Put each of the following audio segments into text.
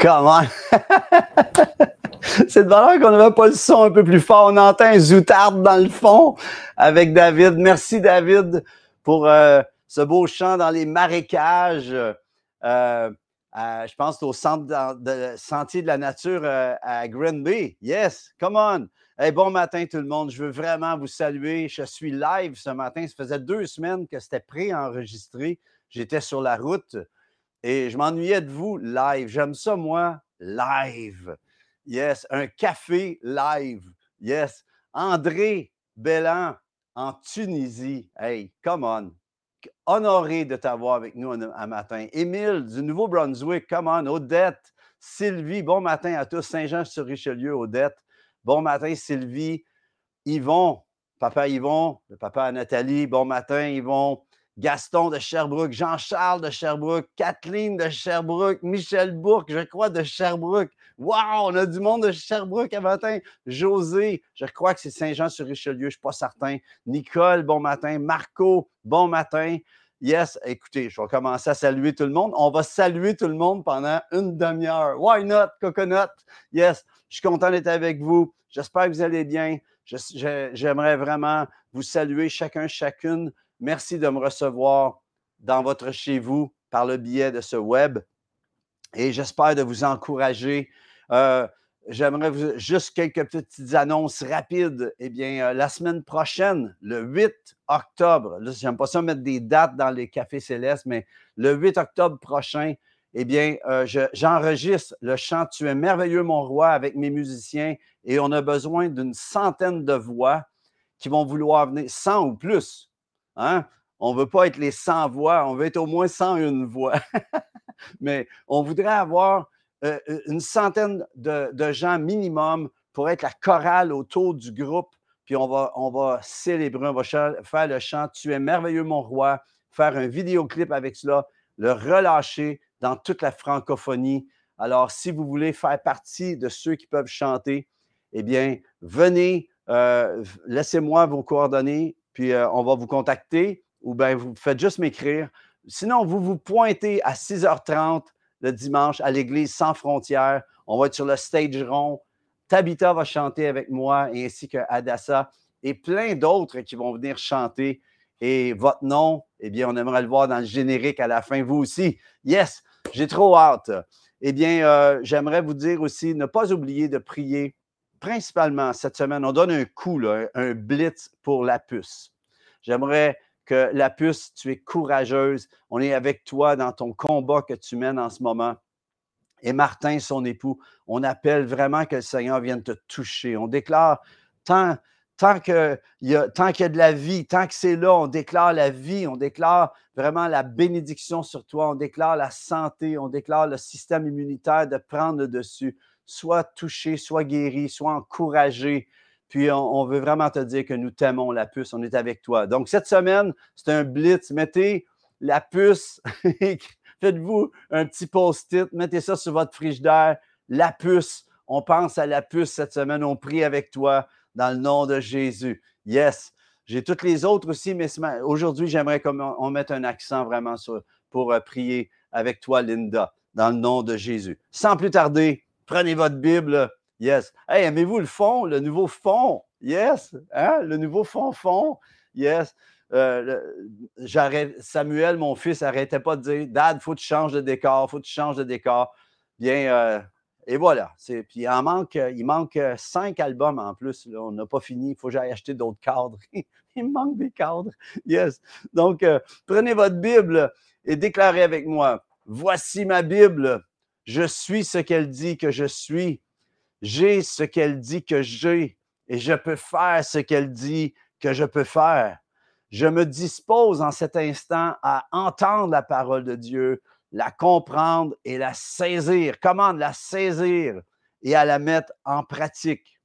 Comment? C'est de valeur qu'on n'avait pas le son un peu plus fort. On entend un zoutard dans le fond avec David. Merci David pour euh, ce beau chant dans les marécages. Euh, je pense au centre de, Sentier de la Nature euh, à Granby. Yes, come on. Hey, bon matin tout le monde. Je veux vraiment vous saluer. Je suis live ce matin. Ça faisait deux semaines que c'était pré-enregistré. J'étais sur la route. Et je m'ennuyais de vous live. J'aime ça, moi, live. Yes. Un café live. Yes. André Bellan en Tunisie. Hey, come on. Honoré de t'avoir avec nous un, matin. Émile du Nouveau-Brunswick, come on. Odette, Sylvie, bon matin à tous. Saint-Jean-sur-Richelieu, Odette. Bon matin, Sylvie. Yvon, papa Yvon, le papa Nathalie, bon matin, Yvon. Gaston de Sherbrooke, Jean-Charles de Sherbrooke, Kathleen de Sherbrooke, Michel Bourque, je crois, de Sherbrooke. Wow, on a du monde de Sherbrooke à matin. José, je crois que c'est Saint-Jean-sur-Richelieu, je ne suis pas certain. Nicole, bon matin. Marco, bon matin. Yes, écoutez, je vais commencer à saluer tout le monde. On va saluer tout le monde pendant une demi-heure. Why not, coconut? Yes, je suis content d'être avec vous. J'espère que vous allez bien. J'aimerais vraiment vous saluer chacun, chacune Merci de me recevoir dans votre chez vous par le biais de ce web et j'espère de vous encourager. Euh, j'aimerais juste quelques petites annonces rapides. Eh bien, euh, la semaine prochaine, le 8 octobre, là, j'aime pas ça mettre des dates dans les cafés célestes, mais le 8 octobre prochain, eh bien, euh, j'enregistre le chant Tu es merveilleux, mon roi, avec mes musiciens et on a besoin d'une centaine de voix qui vont vouloir venir, 100 ou plus, Hein? On ne veut pas être les 100 voix, on veut être au moins 101 voix. Mais on voudrait avoir euh, euh, une centaine de, gens minimum pour être la chorale autour du groupe. Puis on va, célébrer, on va faire le chant Tu es merveilleux, mon roi, faire un vidéoclip avec cela, le relâcher dans toute la francophonie. Alors, si vous voulez faire partie de ceux qui peuvent chanter, eh bien, venez, euh, laissez-moi vos coordonnées puis euh, on va vous contacter ou bien vous faites juste m'écrire. Sinon, vous vous pointez à 6h30 le dimanche à l'église sans frontières. On va être sur le stage rond. Tabitha va chanter avec moi ainsi que Adassa et plein d'autres qui vont venir chanter. Et votre nom, eh bien, on aimerait le voir dans le générique à la fin, vous aussi. Yes, j'ai trop hâte. Eh bien, euh, j'aimerais vous dire aussi, ne pas oublier de prier principalement cette semaine, on donne un coup, un blitz pour la puce. J'aimerais que la puce, tu es courageuse. On est avec toi dans ton combat que tu mènes en ce moment. Et Martin, son époux, on appelle vraiment que le Seigneur vienne te toucher. On déclare tant, tant qu'il y, a, de la vie, tant que c'est là, on déclare la vie, on déclare vraiment la bénédiction sur toi, on déclare la santé, on déclare le système immunitaire de prendre le dessus soit touché, soit guéri, soit encouragé. Puis on, veut vraiment te dire que nous t'aimons, la puce, on est avec toi. Donc cette semaine, c'est un blitz. Mettez la puce, faites-vous un petit post-it, mettez ça sur votre frigidaire. La puce, on pense à la puce cette semaine, on prie avec toi dans le nom de Jésus. Yes. J'ai toutes les autres aussi, mais aujourd'hui, j'aimerais qu'on mette un accent vraiment sur, pour euh, prier avec toi, Linda, dans le nom de Jésus. Sans plus tarder, Prenez votre Bible. Yes. Hey, aimez-vous le fond, le nouveau fond? Yes. Hein? Le nouveau fond-fond? Yes. Euh, Samuel, mon fils, n'arrêtait pas de dire Dad, faut que tu changes de décor, faut que tu changes de décor. Bien, euh, et voilà. Puis il, manque, il manque cinq albums en plus. On n'a pas fini. Il faut que j'aille acheter d'autres cadres. il me manque des cadres. Yes. Donc, euh, prenez votre Bible et déclarez avec moi Voici ma Bible. Je suis ce qu'elle dit que je suis. J'ai ce qu'elle dit que j'ai. Et je peux faire ce qu'elle dit que je peux faire. Je me dispose en cet instant à entendre la parole de Dieu, la comprendre et la saisir. Comment la saisir et à la mettre en pratique?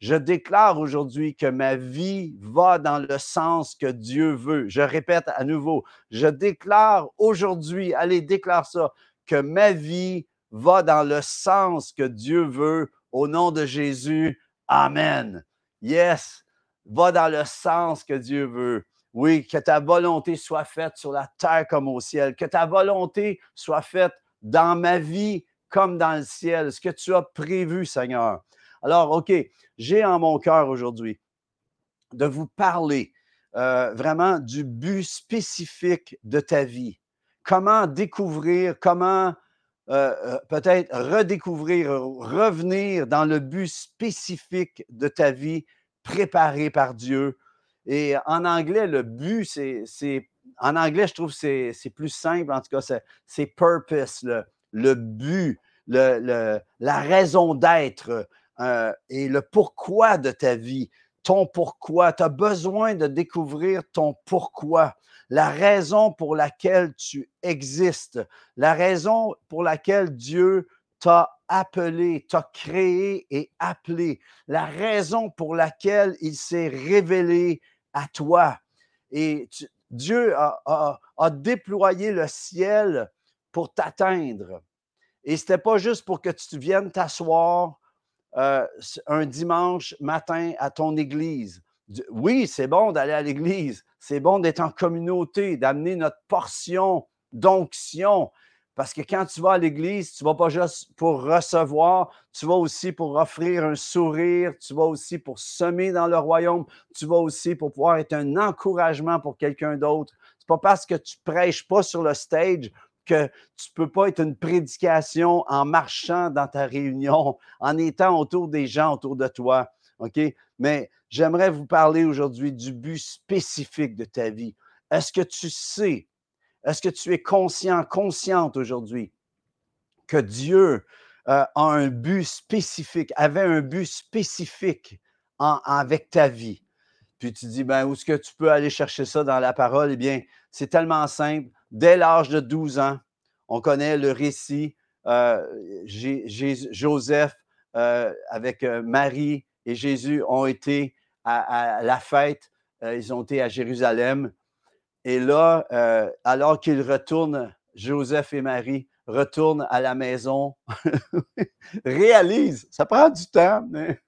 Je déclare aujourd'hui que ma vie va dans le sens que Dieu veut. Je répète à nouveau, je déclare aujourd'hui, allez, déclare ça, que ma vie va dans le sens que Dieu veut. Au nom de Jésus, Amen. Yes, va dans le sens que Dieu veut. Oui, que ta volonté soit faite sur la terre comme au ciel, que ta volonté soit faite dans ma vie comme dans le ciel, ce que tu as prévu, Seigneur. Alors, OK, j'ai en mon cœur aujourd'hui de vous parler euh, vraiment du but spécifique de ta vie. Comment découvrir, comment euh, euh, peut-être redécouvrir, revenir dans le but spécifique de ta vie préparé par Dieu. Et en anglais, le but, c'est, en anglais, je trouve que c'est, plus simple, en tout cas, c'est, purpose, le, but, le, la raison d'être et le pourquoi de ta vie ton pourquoi. Tu as besoin de découvrir ton pourquoi, la raison pour laquelle tu existes, la raison pour laquelle Dieu t'a appelé, t'a créé et appelé, la raison pour laquelle il s'est révélé à toi. Et Dieu a, déployé le ciel pour t'atteindre. Et ce n'était pas juste pour que tu viennes t'asseoir euh, un dimanche matin à ton église. Oui, c'est bon d'aller à l'église, c'est bon d'être en communauté, d'amener notre portion d'onction. Parce que quand tu vas à l'église, tu vas pas juste pour recevoir, tu vas aussi pour offrir un sourire, tu vas aussi pour semer dans le royaume, tu vas aussi pour pouvoir être un encouragement pour quelqu'un d'autre. Ce n'est pas parce que tu prêches pas sur le stage que tu ne peux pas être une prédication en marchant dans ta réunion, en étant autour des gens autour de toi. OK? Mais j'aimerais vous parler aujourd'hui du but spécifique de ta vie. Est-ce que tu sais, est-ce que tu es conscient, consciente aujourd'hui que Dieu euh, a un but spécifique, avait un but spécifique avec ta vie? Puis tu dis, ben, où est-ce que tu peux aller chercher ça dans la parole? Eh bien, c'est tellement simple dès l'âge de 12 ans, on connaît le récit. Euh, Joseph euh, avec euh, Marie et Jésus ont été à, la fête. ils ont été à Jérusalem. Et là, alors qu'ils retournent, Joseph et Marie retournent à la maison, réalisent, ça prend du temps, mais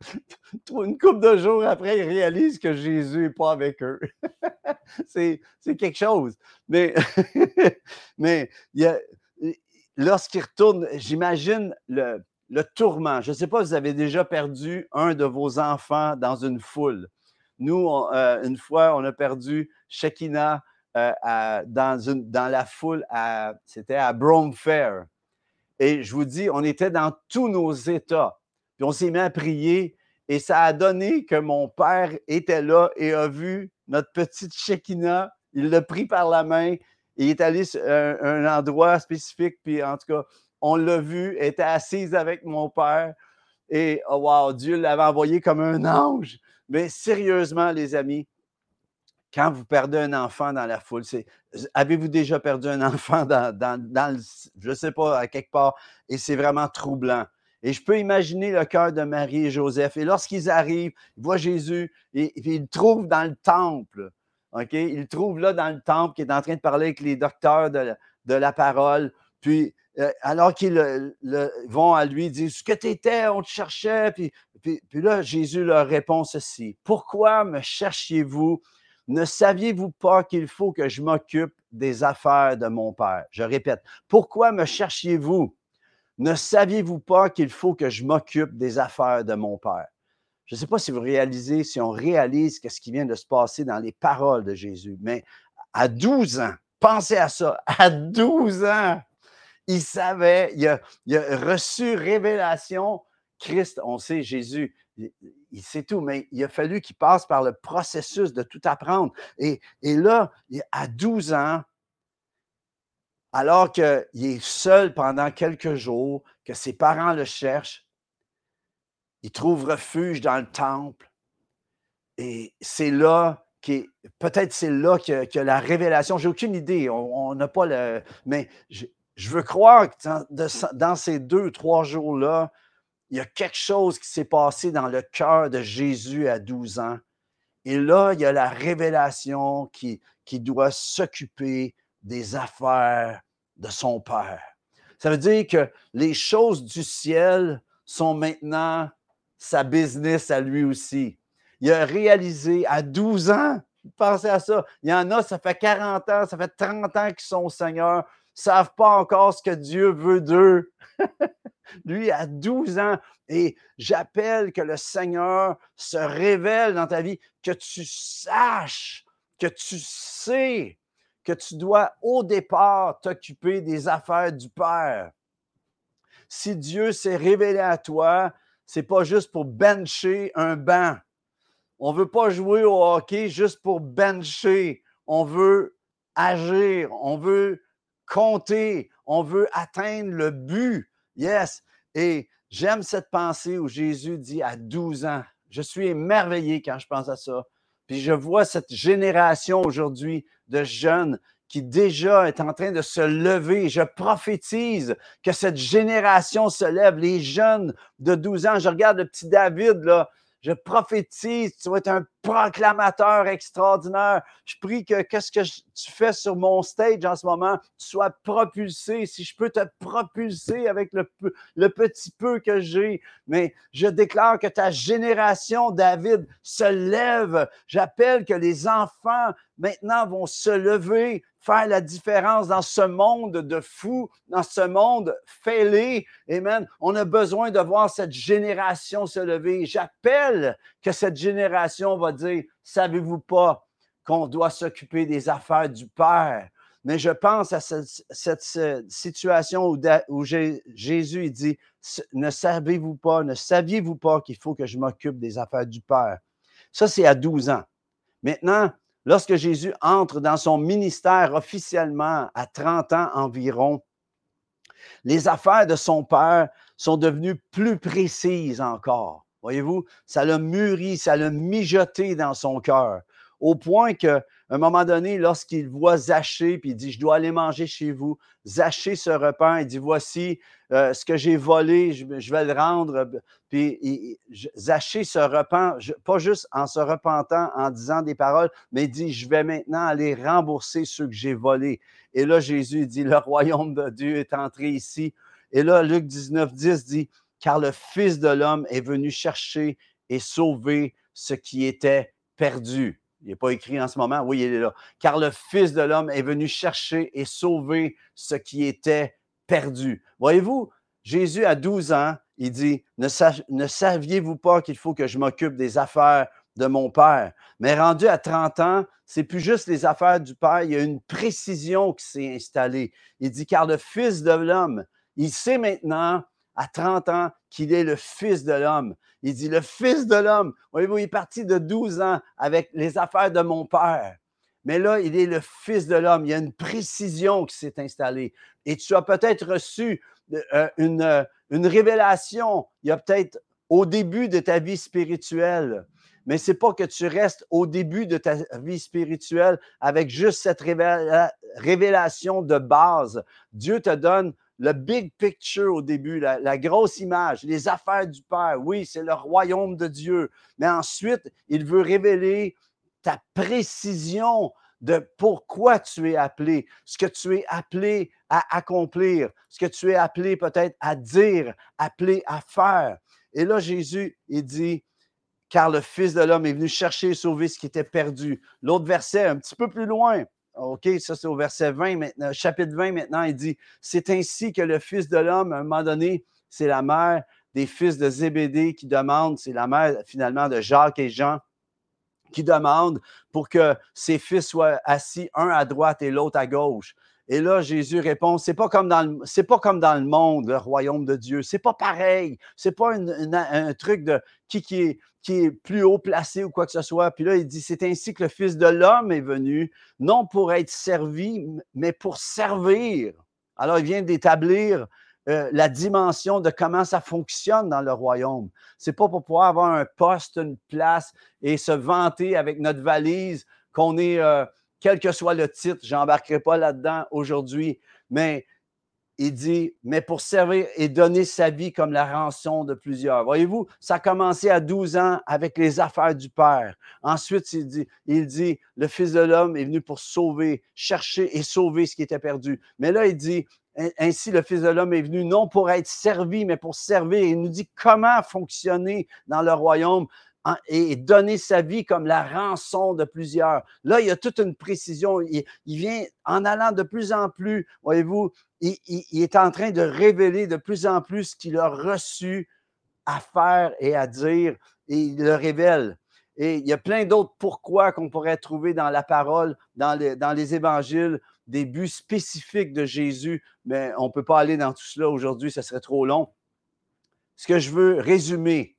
une couple de jours après, ils réalisent que Jésus n'est pas avec eux. c'est, quelque chose. Mais, mais lorsqu'ils retournent, j'imagine le, tourment. Je ne sais pas vous avez déjà perdu un de vos enfants dans une foule. Nous, euh, une fois, on a perdu Shekina euh, dans, la foule, c'était à Brome Fair. Et je vous dis, on était dans tous nos états. Puis on s'est mis à prier et ça a donné que mon père était là et a vu notre petite Shekinah. Il l'a pris par la main. Il est allé à un, endroit spécifique. Puis en tout cas, on l'a vu, était assise avec mon père. Et oh wow, Dieu l'avait envoyé comme un ange. Mais sérieusement, les amis, quand vous perdez un enfant dans la foule, avez-vous déjà perdu un enfant dans, dans, je ne sais pas, à quelque part, et c'est vraiment troublant. Et je peux imaginer le cœur de Marie et Joseph. Et lorsqu'ils arrivent, ils voient Jésus et, ils le trouvent dans le temple. OK? Ils le trouvent là dans le temple qui est en train de parler avec les docteurs de, la parole. Puis, euh, alors qu'ils vont à lui, ils disent Ce que tu étais, on te cherchait. Puis, puis, puis là, Jésus leur répond ceci Pourquoi me cherchiez-vous Ne saviez-vous pas qu'il faut que je m'occupe des affaires de mon Père? Je répète Pourquoi me cherchiez-vous? Ne saviez-vous pas qu'il faut que je m'occupe des affaires de mon Père? Je ne sais pas si vous réalisez, si on réalise ce qui vient de se passer dans les paroles de Jésus, mais à 12 ans, pensez à ça, à 12 ans, il savait, il a, reçu révélation. Christ, on sait, Jésus, il, sait tout, mais il a fallu qu'il passe par le processus de tout apprendre. Et, et là, à 12 ans, alors qu'il est seul pendant quelques jours, que ses parents le cherchent, il trouve refuge dans le temple. Et c'est là qui peut-être c'est là que, la révélation, j'ai aucune idée, on n'a pas le, mais je, veux croire que dans, ces deux, trois jours-là, il y a quelque chose qui s'est passé dans le cœur de Jésus à 12 ans. Et là, il y a la révélation qui, doit s'occuper des affaires de son Père. Ça veut dire que les choses du ciel sont maintenant sa business à lui aussi. Il a réalisé à 12 ans, pensez à ça, il y en a, ça fait 40 ans, ça fait 30 ans qu'ils sont au Seigneur, savent pas encore ce que Dieu veut d'eux. Lui a 12 ans et j'appelle que le Seigneur se révèle dans ta vie, que tu saches, que tu sais que tu dois au départ t'occuper des affaires du Père. Si Dieu s'est révélé à toi, c'est pas juste pour bencher un banc. On veut pas jouer au hockey juste pour bencher. On veut agir, on veut compter, on veut atteindre le but. Yes. Et j'aime cette pensée où Jésus dit à 12 ans, je suis émerveillé quand je pense à ça. Puis je vois cette génération aujourd'hui de jeunes qui déjà est en train de se lever. Je prophétise que cette génération se lève, les jeunes de 12 ans. Je regarde le petit David, là, je prophétise, tu vas être un proclamateur extraordinaire. Je prie que qu'est-ce que tu fais sur mon stage en ce moment, tu sois propulsé. Si je peux te propulser avec le, le petit peu que j'ai, mais je déclare que ta génération, David, se lève. J'appelle que les enfants maintenant vont se lever, faire la différence dans ce monde de fous, dans ce monde fêlé. Amen. On a besoin de voir cette génération se lever. J'appelle que cette génération va dire, savez-vous pas qu'on doit s'occuper des affaires du Père? Mais je pense à cette, situation où, Jésus dit, ne savez-vous pas, ne saviez-vous pas qu'il faut que je m'occupe des affaires du Père? Ça, c'est à 12 ans. Maintenant, lorsque Jésus entre dans son ministère officiellement à 30 ans environ, les affaires de son Père sont devenues plus précises encore. Voyez-vous, ça l'a mûri, ça l'a mijoté dans son cœur, au point qu'à un moment donné, lorsqu'il voit Zachée, puis il dit, je dois aller manger chez vous, Zachée se repent, il dit, voici euh, ce que j'ai volé, je, vais le rendre. Puis Zachée se repent, pas juste en se repentant, en disant des paroles, mais il dit, je vais maintenant aller rembourser ceux que j'ai volés. Et là, Jésus dit, le royaume de Dieu est entré ici. Et là, Luc 19, 10 dit, car le Fils de l'homme est venu chercher et sauver ce qui était perdu. Il n'est pas écrit en ce moment, oui, il est là. Car le Fils de l'homme est venu chercher et sauver ce qui était perdu. Voyez-vous, Jésus a 12 ans, il dit, ne, ne saviez-vous pas qu'il faut que je m'occupe des affaires de mon Père? Mais rendu à 30 ans, c'est plus juste les affaires du Père, il y a une précision qui s'est installée. Il dit, car le Fils de l'homme, il sait maintenant à 30 ans qu'il est le Fils de l'homme. Il dit, le Fils de l'homme. Voyez-vous, il est parti de 12 ans avec les affaires de mon Père. Mais là, il est le Fils de l'homme. Il y a une précision qui s'est installée. Et tu as peut-être reçu euh, une, euh, une révélation. Il y a peut-être au début de ta vie spirituelle. Mais ce n'est pas que tu restes au début de ta vie spirituelle avec juste cette révélation de base. Dieu te donne le big picture au début, la, grosse image, les affaires du Père. Oui, c'est le royaume de Dieu. Mais ensuite, il veut révéler ta précision de pourquoi tu es appelé, ce que tu es appelé à accomplir, ce que tu es appelé peut-être à dire, appelé à faire. Et là, Jésus, il dit, car le Fils de l'homme est venu chercher et sauver ce qui était perdu. L'autre verset, un petit peu plus loin, OK, ça c'est au verset 20 maintenant, chapitre 20 maintenant, il dit C'est ainsi que le Fils de l'homme, à un moment donné, c'est la mère des fils de Zébédée qui demande, c'est la mère finalement de Jacques et Jean qui demande pour que ses fils soient assis un à droite et l'autre à gauche. Et là, Jésus répond, c'est pas comme dans le, c'est pas comme dans le monde, le royaume de Dieu. C'est pas pareil. C'est pas un truc de qui, qui, est, qui est plus haut placé ou quoi que ce soit. Puis là, il dit, c'est ainsi que le Fils de l'homme est venu, non pour être servi, mais pour servir. Alors, il vient d'établir euh, la dimension de comment ça fonctionne dans le royaume. C'est pas pour pouvoir avoir un poste, une place et se vanter avec notre valise qu'on est, euh, quel que soit le titre, j'embarquerai pas là-dedans aujourd'hui, mais il dit, mais pour servir et donner sa vie comme la rançon de plusieurs. Voyez-vous, ça a commencé à 12 ans avec les affaires du Père. Ensuite, il dit, il dit, le Fils de l'homme est venu pour sauver, chercher et sauver ce qui était perdu. Mais là, il dit, ainsi le Fils de l'homme est venu non pour être servi, mais pour servir. Il nous dit comment fonctionner dans le royaume et donner sa vie comme la rançon de plusieurs. Là, il y a toute une précision. Il, vient en allant de plus en plus, voyez-vous, il, il, est en train de révéler de plus en plus ce qu'il a reçu à faire et à dire, et il le révèle. Et il y a plein d'autres pourquoi qu'on pourrait trouver dans la parole, dans les, dans les évangiles, des buts spécifiques de Jésus, mais on ne peut pas aller dans tout cela aujourd'hui, ce serait trop long. Ce que je veux résumer,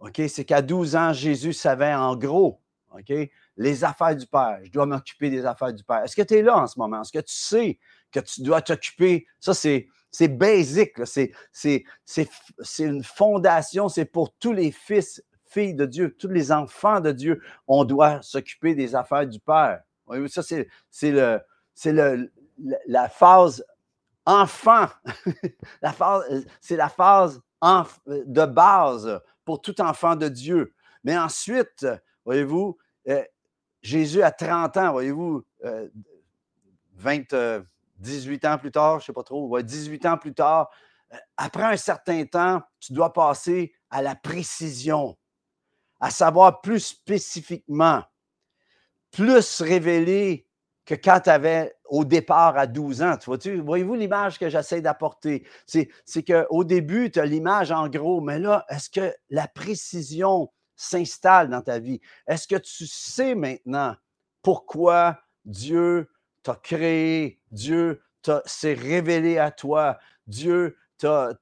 OK, c'est qu'à 12 ans, Jésus savait en gros, OK, les affaires du Père. Je dois m'occuper des affaires du Père. Est-ce que tu es là en ce moment? Est-ce que tu sais que tu dois t'occuper? Ça, c'est, c'est basique, c'est, une fondation, c'est pour tous les fils filles de Dieu, tous les enfants de Dieu, on doit s'occuper des affaires du Père. Ça, c'est, la phase enfant. c'est la phase de base pour tout enfant de Dieu. Mais ensuite, voyez-vous, euh, Jésus a 30 ans, voyez-vous, 20, euh, 18 euh, ans plus tard, je ne sais pas trop, 18 ans plus tard, après un certain temps, tu dois passer à la précision à savoir plus spécifiquement, plus révéler que quand tu avais au départ à 12 ans. Tu vois voyez-vous l'image que j'essaie d'apporter? C'est, qu'au début, tu as l'image en gros, mais là, est-ce que la précision s'installe dans ta vie? Est-ce que tu sais maintenant pourquoi Dieu t'a créé, Dieu s'est révélé à toi, Dieu t'a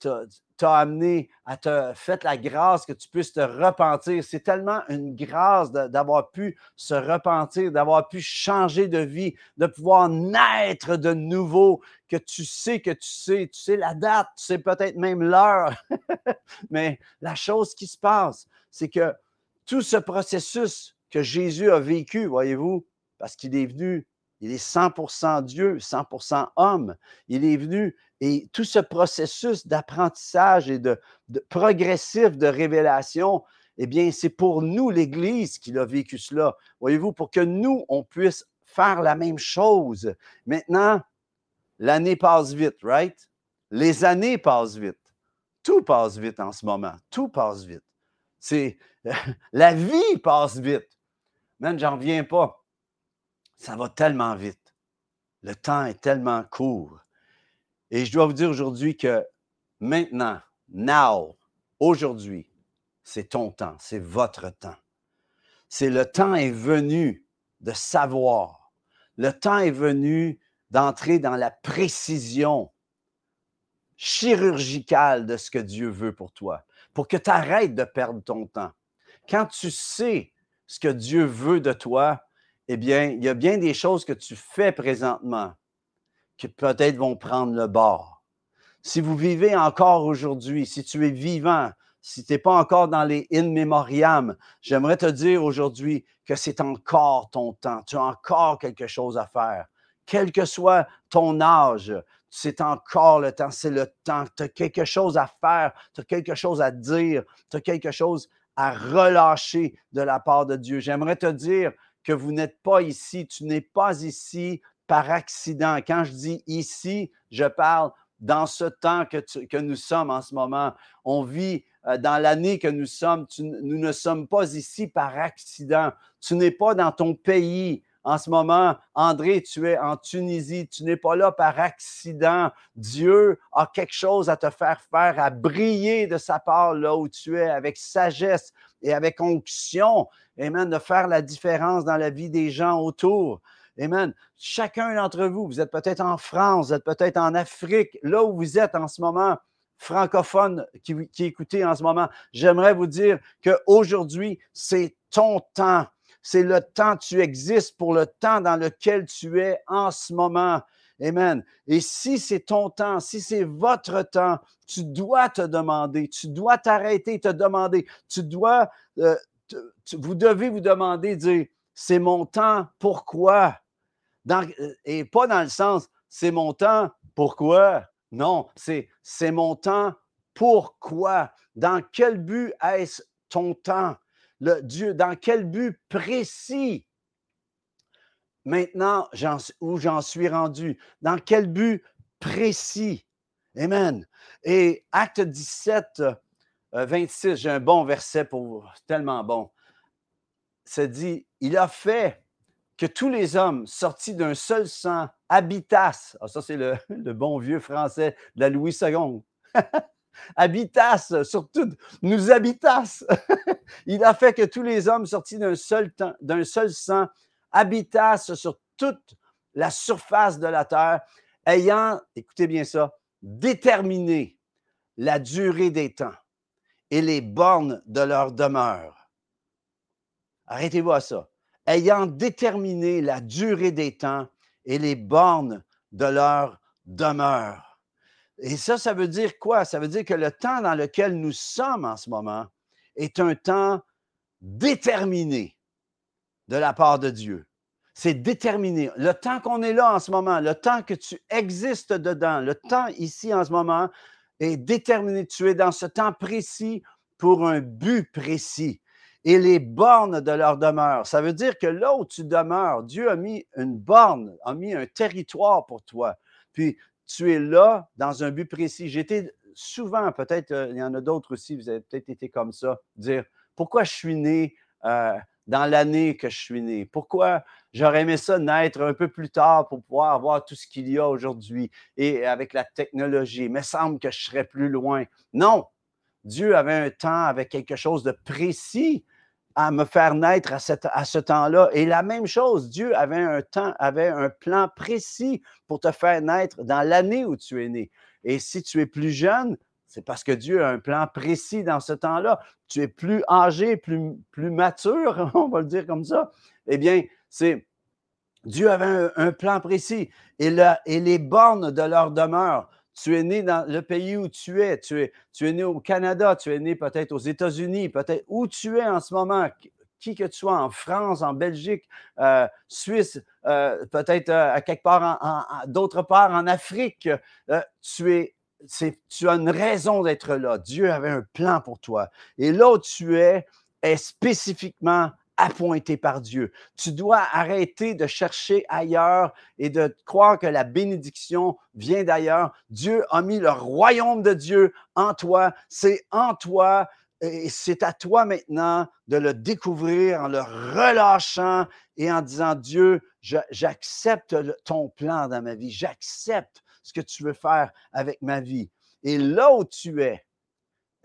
amené à te faire la grâce que tu puisses te repentir. C'est tellement une grâce d'avoir pu se repentir, d'avoir pu changer de vie, de pouvoir naître de nouveau, que tu sais que tu sais, tu sais la date, tu sais peut-être même l'heure. Mais la chose qui se passe, c'est que tout ce processus que Jésus a vécu, voyez-vous, parce qu'il est venu il est 100% Dieu, 100% homme. Il est venu et tout ce processus d'apprentissage et de, progressif de révélation, eh bien, c'est pour nous, l'Église, qui a vécu cela. Voyez-vous, pour que nous, on puisse faire la même chose. Maintenant, l'année passe vite, right? Les années passent vite. Tout passe vite en ce moment. Tout passe vite. C'est la vie passe vite. Même, j'en reviens pas. Ça va tellement vite. Le temps est tellement court. Et je dois vous dire aujourd'hui que maintenant, now, aujourd'hui, c'est ton temps, c'est votre temps. C'est le temps est venu de savoir. Le temps est venu d'entrer dans la précision chirurgicale de ce que Dieu veut pour toi, pour que tu arrêtes de perdre ton temps. Quand tu sais ce que Dieu veut de toi, eh bien, il y a bien des choses que tu fais présentement qui peut-être vont prendre le bord. Si vous vivez encore aujourd'hui, si tu es vivant, si tu n'es pas encore dans les in memoriam, j'aimerais te dire aujourd'hui que c'est encore ton temps. Tu as encore quelque chose à faire. Quel que soit ton âge, c'est encore le temps. C'est le temps. Tu as quelque chose à faire. Tu as quelque chose à dire. Tu as quelque chose à relâcher de la part de Dieu. J'aimerais te dire que vous n'êtes pas ici. Tu n'es pas ici par accident. Quand je dis ici, je parle dans ce temps que, nous sommes en ce moment. On vit euh, dans l'année que nous sommes. nous ne sommes pas ici par accident. Tu n'es pas dans ton pays. En ce moment, André, tu es en Tunisie, tu n'es pas là par accident. Dieu a quelque chose à te faire faire, à briller de sa part là où tu es, avec sagesse et avec onction. Amen, de faire la différence dans la vie des gens autour. Amen. Chacun d'entre vous, vous êtes peut-être en France, vous êtes peut-être en Afrique, là où vous êtes en ce moment, francophone qui, qui écoutez en ce moment, j'aimerais vous dire qu'aujourd'hui, c'est ton temps. C'est le temps, tu existes pour le temps dans lequel tu es en ce moment. Amen. Et si c'est ton temps, si c'est votre temps, tu dois te demander, tu dois t'arrêter te demander, tu dois, euh, vous devez vous demander, dire, c'est mon temps, pourquoi? Euh, et pas dans le sens, c'est mon temps, pourquoi? Non, c'est c'est mon temps, pourquoi? Dans quel but est-ce ton temps? Le Dieu, dans quel but précis? Maintenant, où j'en suis rendu? Dans quel but précis? Amen. Et acte 17, 26, j'ai un bon verset pour tellement bon. Ça dit, il a fait que tous les hommes sortis d'un seul sang habitassent. Ah, ça, c'est le, bon vieux français de la Louis II. habitassent, surtout, nous habitassent. il a fait que tous les hommes sortis d'un seul sang habitassent sur toute la surface de la terre, ayant, écoutez bien ça, déterminé la durée des temps et les bornes de leur demeure. Arrêtez-vous à ça. Ayant déterminé la durée des temps et les bornes de leur demeure. Et ça, ça veut dire quoi? Ça veut dire que le temps dans lequel nous sommes en ce moment est un temps déterminé de la part de Dieu. C'est déterminé. Le temps qu'on est là en ce moment, le temps que tu existes dedans, le temps ici en ce moment est déterminé. Tu es dans ce temps précis pour un but précis et les bornes de leur demeure. Ça veut dire que là où tu demeures, Dieu a mis une borne, a mis un territoire pour toi. Puis tu es là dans un but précis. J'étais souvent, peut-être, euh, il y en a d'autres aussi, vous avez peut-être été comme ça, dire pourquoi je suis né euh, dans l'année que je suis né? Pourquoi j'aurais aimé ça naître un peu plus tard pour pouvoir avoir tout ce qu'il y a aujourd'hui et avec la technologie? Il me semble que je serais plus loin. Non, Dieu avait un temps, avec quelque chose de précis à me faire naître à, ce temps-là. Et la même chose, Dieu avait un temps, avait un plan précis pour te faire naître dans l'année où tu es né. Et si tu es plus jeune, c'est parce que Dieu a un plan précis dans ce temps-là. Tu es plus âgé, plus, mature, on va le dire comme ça. Eh bien, c'est Dieu avait un, plan précis. Et, et les bornes de leur demeure tu es né dans le pays où tu es. Tu es, tu es né au Canada, tu es né peut-être aux États-Unis, peut-être où tu es en ce moment, qui que tu sois, en France, en Belgique, euh, Suisse, euh, peut-être euh, à quelque part, d'autre part en Afrique. tu, es, tu as une raison d'être là. Dieu avait un plan pour toi. Et là où tu es est spécifiquement appointé par Dieu. Tu dois arrêter de chercher ailleurs et de croire que la bénédiction vient d'ailleurs. Dieu a mis le royaume de Dieu en toi. C'est en toi et c'est à toi maintenant de le découvrir en le relâchant et en disant, Dieu, j'accepte ton plan dans ma vie. J'accepte ce que tu veux faire avec ma vie. Et là où tu es,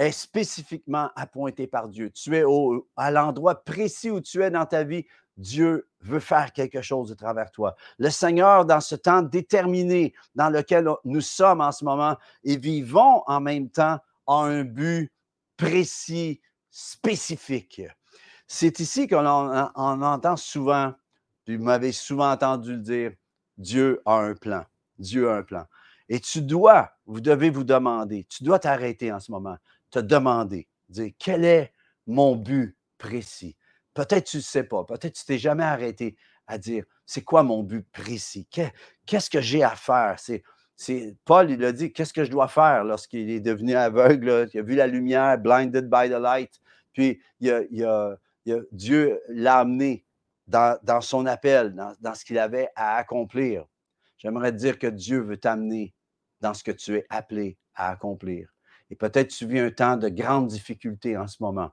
est spécifiquement appointé par Dieu. Tu es au, à l'endroit précis où tu es dans ta vie. Dieu veut faire quelque chose de travers toi. Le Seigneur, dans ce temps déterminé dans lequel nous sommes en ce moment et vivons en même temps, a un but précis, spécifique. C'est ici qu'on entend souvent, vous m'avez souvent entendu le dire, Dieu a un plan. Dieu a un plan. Et tu dois, vous devez vous demander, tu dois t'arrêter en ce moment te demander, dire quel est mon but précis? Peut-être tu ne sais pas, peut-être tu t'es jamais arrêté à dire c'est quoi mon but précis, qu'est-ce que j'ai à faire? C'est, Paul, il a dit qu'est-ce que je dois faire lorsqu'il est devenu aveugle, il a vu la lumière, blinded by the light, puis il a, Dieu l'a amené dans, son appel, dans, dans ce qu'il avait à accomplir. J'aimerais dire que Dieu veut t'amener dans ce que tu es appelé à accomplir. Et peut-être tu vis un temps de grande difficulté en ce moment.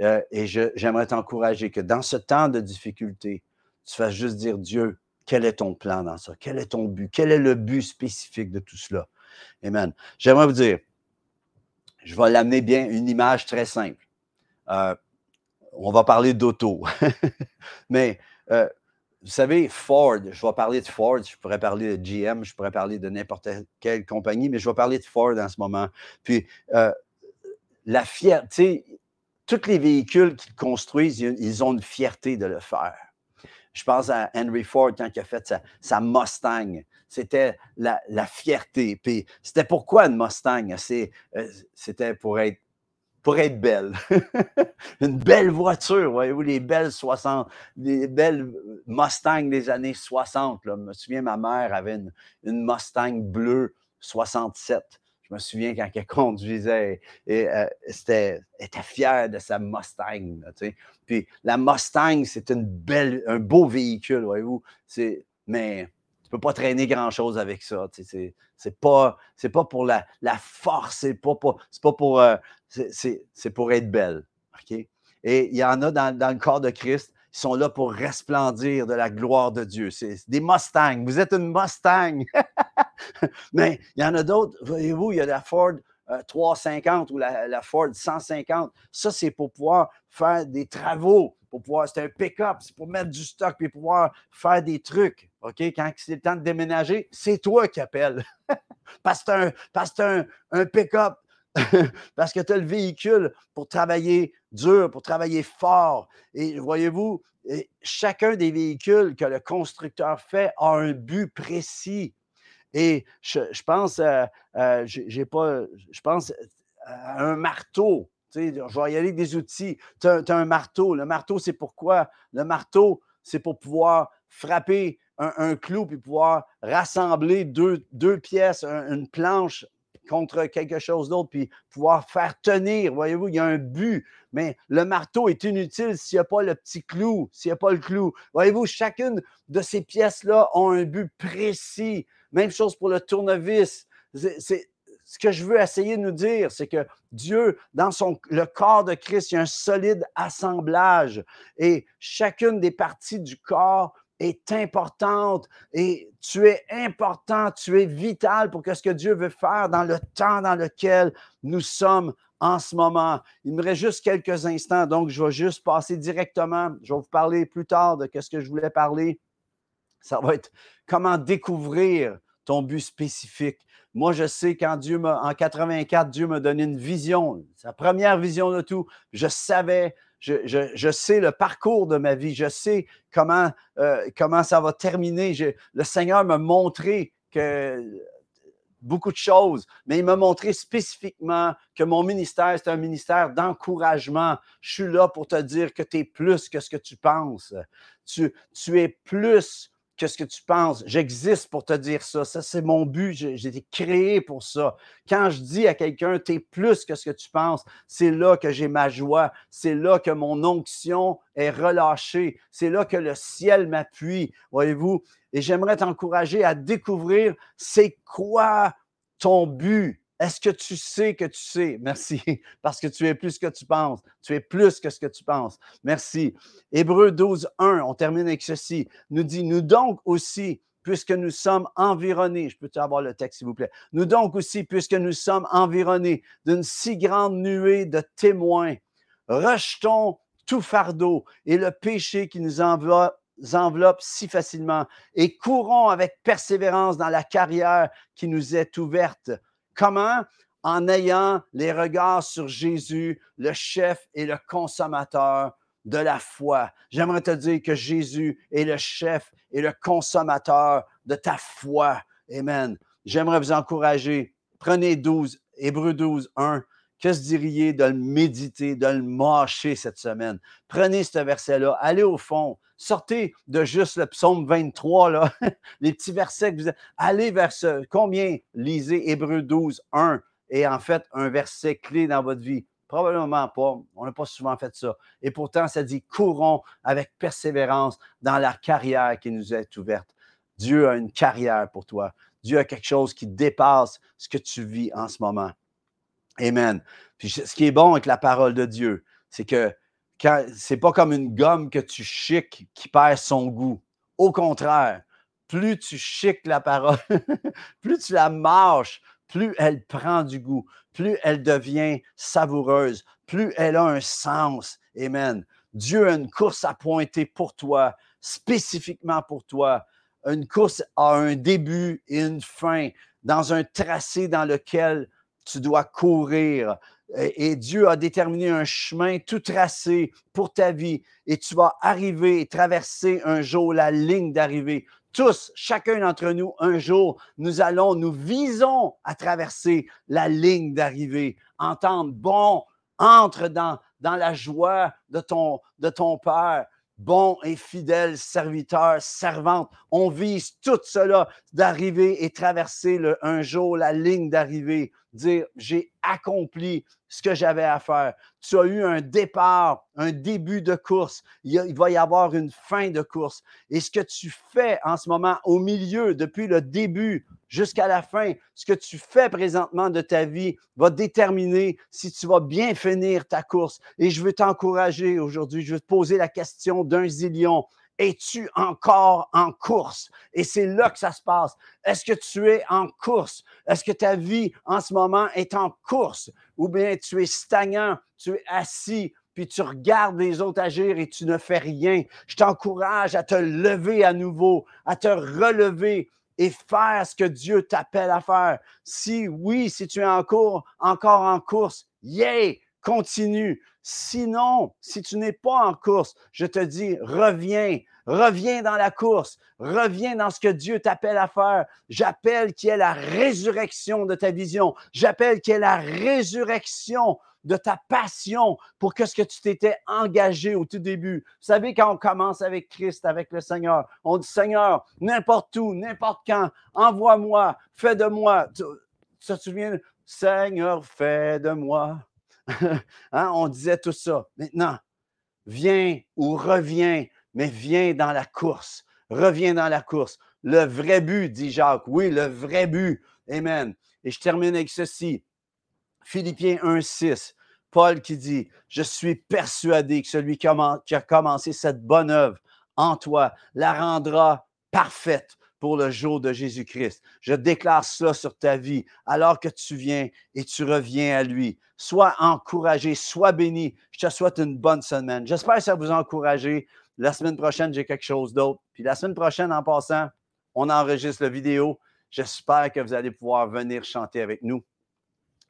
Euh, et j'aimerais t'encourager que dans ce temps de difficulté, tu fasses juste dire Dieu, quel est ton plan dans ça? Quel est ton but? Quel est le but spécifique de tout cela? Amen. J'aimerais vous dire, je vais l'amener bien une image très simple. Euh, on va parler d'auto. Mais euh, vous savez, Ford, je vais parler de Ford, je pourrais parler de GM, je pourrais parler de n'importe quelle compagnie, mais je vais parler de Ford en ce moment. Puis, euh, la fierté, tous les véhicules qu'ils construisent, ils ont une fierté de le faire. Je pense à Henry Ford quand il a fait sa, Mustang. C'était la, fierté. Puis c'était pourquoi une Mustang? Euh, c'était pour être pour être belle. une belle voiture, voyez-vous, les belles 60, les belles Mustang des années 60. Là. Je me souviens, ma mère avait une, Mustang bleue 67. Je me souviens quand elle conduisait, et, euh, c'était, elle était fière de sa Mustang. Puis la Mustang, c'est un beau véhicule, voyez-vous. Mais tu peux pas traîner grand-chose avec ça. C'est pas, pas pour la, force, c'est pas, pas, pas pour, euh, c'est pour être belle. Et il y en a dans, le corps de Christ, ils sont là pour resplendir de la gloire de Dieu. C'est des Mustangs. Vous êtes une Mustang. Mais il y en a d'autres. Voyez-vous, il y a la Ford 350 euh, ou la Ford 150. Ça, c'est pour pouvoir faire des travaux, pour c'est un pick-up, c'est pour mettre du stock puis pouvoir faire des trucs. OK? Quand c'est le temps de déménager, c'est toi qui appelles. parce que tu as un, un pick-up parce que tu as le véhicule pour travailler dur, pour travailler fort. Et voyez-vous, chacun des véhicules que le constructeur fait a un but précis. Et je, pense, euh, euh, j'ai pas, je pense à un marteau. Je vais y aller avec des outils. Tu as, un marteau. Le marteau, c'est pourquoi? Le marteau, c'est pour pouvoir frapper un, clou puis pouvoir rassembler deux, deux pièces, une planche contre quelque chose d'autre, puis pouvoir faire tenir. Voyez-vous, il y a un but, mais le marteau est inutile s'il n'y a pas le petit clou, s'il n'y a pas le clou. Voyez-vous, chacune de ces pièces-là ont un but précis. Même chose pour le tournevis. Ce que je veux essayer de nous dire, c'est que Dieu, dans son, le corps de Christ, il y a un solide assemblage et chacune des parties du corps est importante et tu es important, tu es vital pour que ce que Dieu veut faire dans le temps dans lequel nous sommes en ce moment. Il me reste juste quelques instants, donc je vais juste passer directement. Je vais vous parler plus tard de ce que je voulais parler. Ça va être comment découvrir ton but spécifique. Moi, je sais quand Dieu m'a, en 84, Dieu m'a donné une vision, sa première vision de tout. Je savais je, sais le parcours de ma vie, je sais comment, euh, comment ça va terminer. le Seigneur m'a montré que beaucoup de choses, mais il m'a montré spécifiquement que mon ministère, c'est un ministère d'encouragement. Je suis là pour te dire que tu es plus que ce que tu penses. Tu, tu es plus Qu'est-ce que tu penses? J'existe pour te dire ça. Ça, c'est mon but. J'ai été créé pour ça. Quand je dis à quelqu'un, tu es plus que ce que tu penses, c'est là que j'ai ma joie. C'est là que mon onction est relâchée. C'est là que le ciel m'appuie. Voyez-vous? Et j'aimerais t'encourager à découvrir c'est quoi ton but. Est-ce que tu sais que tu sais? Merci, parce que tu es plus que tu penses. Tu es plus que ce que tu penses. Merci. Hébreu 12, 1, on termine avec ceci, nous dit, nous donc aussi, puisque nous sommes environnés, je peux avoir le texte s'il vous plaît, nous donc aussi, puisque nous sommes environnés d'une si grande nuée de témoins, rejetons tout fardeau et le péché qui nous enveloppe enveloppe si facilement et courons avec persévérance dans la carrière qui nous est ouverte Comment? En ayant les regards sur Jésus, le chef et le consommateur de la foi. J'aimerais te dire que Jésus est le chef et le consommateur de ta foi. Amen. J'aimerais vous encourager. Prenez 12, Hébreu 12, 1. Que se diriez de le méditer, de le mâcher cette semaine? Prenez ce verset-là, allez au fond, sortez de juste le psaume 23, là, les petits versets que vous Allez vers ce. Combien? Lisez Hébreu 12, 1 et en fait un verset clé dans votre vie? Probablement pas. On n'a pas souvent fait ça. Et pourtant, ça dit courons avec persévérance dans la carrière qui nous est ouverte. Dieu a une carrière pour toi. Dieu a quelque chose qui dépasse ce que tu vis en ce moment. Amen. Puis ce qui est bon avec la parole de Dieu, c'est que c'est pas comme une gomme que tu chiques qui perd son goût. Au contraire, plus tu chiques la parole, plus tu la marches, plus elle prend du goût, plus elle devient savoureuse, plus elle a un sens. Amen. Dieu a une course à pointer pour toi, spécifiquement pour toi. Une course a un début et une fin dans un tracé dans lequel tu dois courir. Et Dieu a déterminé un chemin tout tracé pour ta vie. Et tu vas arriver et traverser un jour la ligne d'arrivée. Tous, chacun d'entre nous, un jour, nous allons, nous visons à traverser la ligne d'arrivée. Entendre, bon, entre dans, la joie de ton, de ton Père. bon et fidèle serviteur, servante. On vise tout cela d'arriver et traverser le, un jour la ligne d'arrivée, dire j'ai accompli ce que j'avais à faire. Tu as eu un départ, un début de course. Il, va y avoir une fin de course. Et ce que tu fais en ce moment, au milieu, depuis le début jusqu'à la fin, ce que tu fais présentement de ta vie va déterminer si tu vas bien finir ta course. Et je veux t'encourager aujourd'hui, je veux te poser la question d'un zillion. Es-tu encore en course? Et c'est là que ça se passe. Est-ce que tu es en course? Est-ce que ta vie en ce moment est en course? Ou bien tu es stagnant, tu es assis, puis tu regardes les autres agir et tu ne fais rien? Je t'encourage à te lever à nouveau, à te relever et faire ce que Dieu t'appelle à faire. Si oui, si tu es en cours, encore en course, yay, continue. Sinon, si tu n'es pas en course, je te dis, reviens, reviens dans la course, reviens dans ce que Dieu t'appelle à faire. J'appelle qu'il y ait la résurrection de ta vision. J'appelle qu'il y ait la résurrection de ta passion pour que ce que tu t'étais engagé au tout début. Vous savez, quand on commence avec Christ, avec le Seigneur, on dit Seigneur, n'importe où, n'importe quand, envoie-moi, fais de moi. Tu, te souviens, Seigneur, fais de moi Hein, on disait tout ça. Maintenant, viens ou reviens, mais viens dans la course. Reviens dans la course. Le vrai but, dit Jacques. Oui, le vrai but. Amen. Et je termine avec ceci. Philippiens 1,6. Paul qui dit Je suis persuadé que celui qui a commencé cette bonne œuvre en toi la rendra parfaite pour le jour de Jésus-Christ. Je déclare cela sur ta vie alors que tu viens et tu reviens à lui. Sois encouragé, sois béni. Je te souhaite une bonne semaine. J'espère que ça vous a encouragé. La semaine prochaine, j'ai quelque chose d'autre. Puis la semaine prochaine, en passant, on enregistre la vidéo. J'espère que vous allez pouvoir venir chanter avec nous.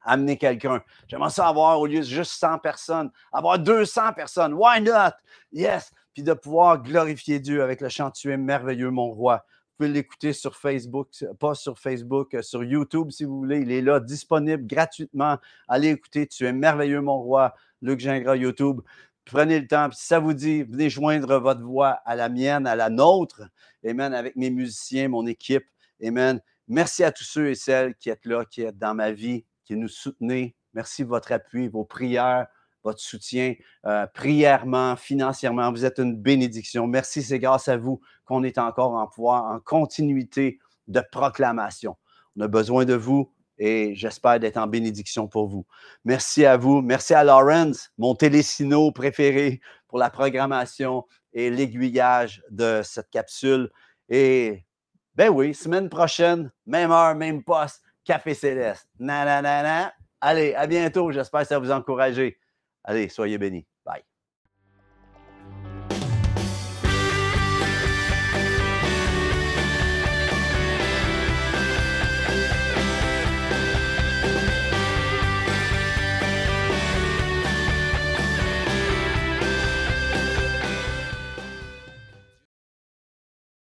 Amener quelqu'un. J'aimerais ça avoir, au lieu de juste 100 personnes, avoir 200 personnes. Why not? Yes. Puis de pouvoir glorifier Dieu avec le chant Tu es merveilleux, mon roi. Vous pouvez l'écouter sur Facebook, pas sur Facebook, euh, sur YouTube si vous voulez. Il est là, disponible gratuitement. Allez écouter. Tu es merveilleux, mon roi. Luc Gingras, YouTube. Prenez le temps. si ça vous dit, venez joindre votre voix à la mienne, à la nôtre. Amen. Avec mes musiciens, mon équipe. Amen. Merci à tous ceux et celles qui êtes là, qui êtes dans ma vie, qui nous soutenez. Merci de votre appui, vos prières votre soutien euh, prièrement, financièrement. Vous êtes une bénédiction. Merci, c'est grâce à vous qu'on est encore en pouvoir, en continuité de proclamation. On a besoin de vous et j'espère d'être en bénédiction pour vous. Merci à vous. Merci à Lawrence, mon télésino préféré pour la programmation et l'aiguillage de cette capsule. Et ben oui, semaine prochaine, même heure, même poste, Café Céleste. Na, na, na, na. Allez, à bientôt. J'espère que ça vous a encouragé. Allez, soyez bénis.